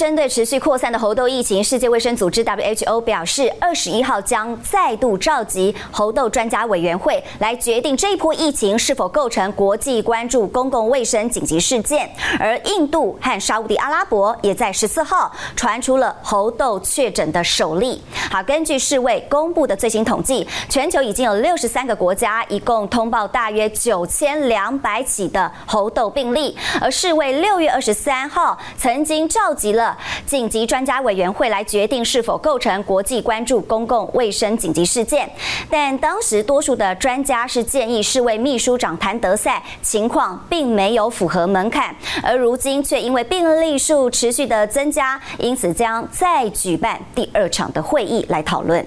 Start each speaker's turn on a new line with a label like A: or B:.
A: 针对持续扩散的猴痘疫情，世界卫生组织 WHO 表示，二十一号将再度召集猴痘专家委员会来决定这一波疫情是否构成国际关注公共卫生紧急事件。而印度和沙乌地阿拉伯也在十四号传出了猴痘确诊的首例。好，根据世卫公布的最新统计，全球已经有六十三个国家一共通报大约九千两百起的猴痘病例。而世卫六月二十三号曾经召集了紧急专家委员会来决定是否构成国际关注公共卫生紧急事件，但当时多数的专家是建议世卫秘书长谭德赛情况并没有符合门槛，而如今却因为病例数持续的增加，因此将再举办第二场的会议来讨论。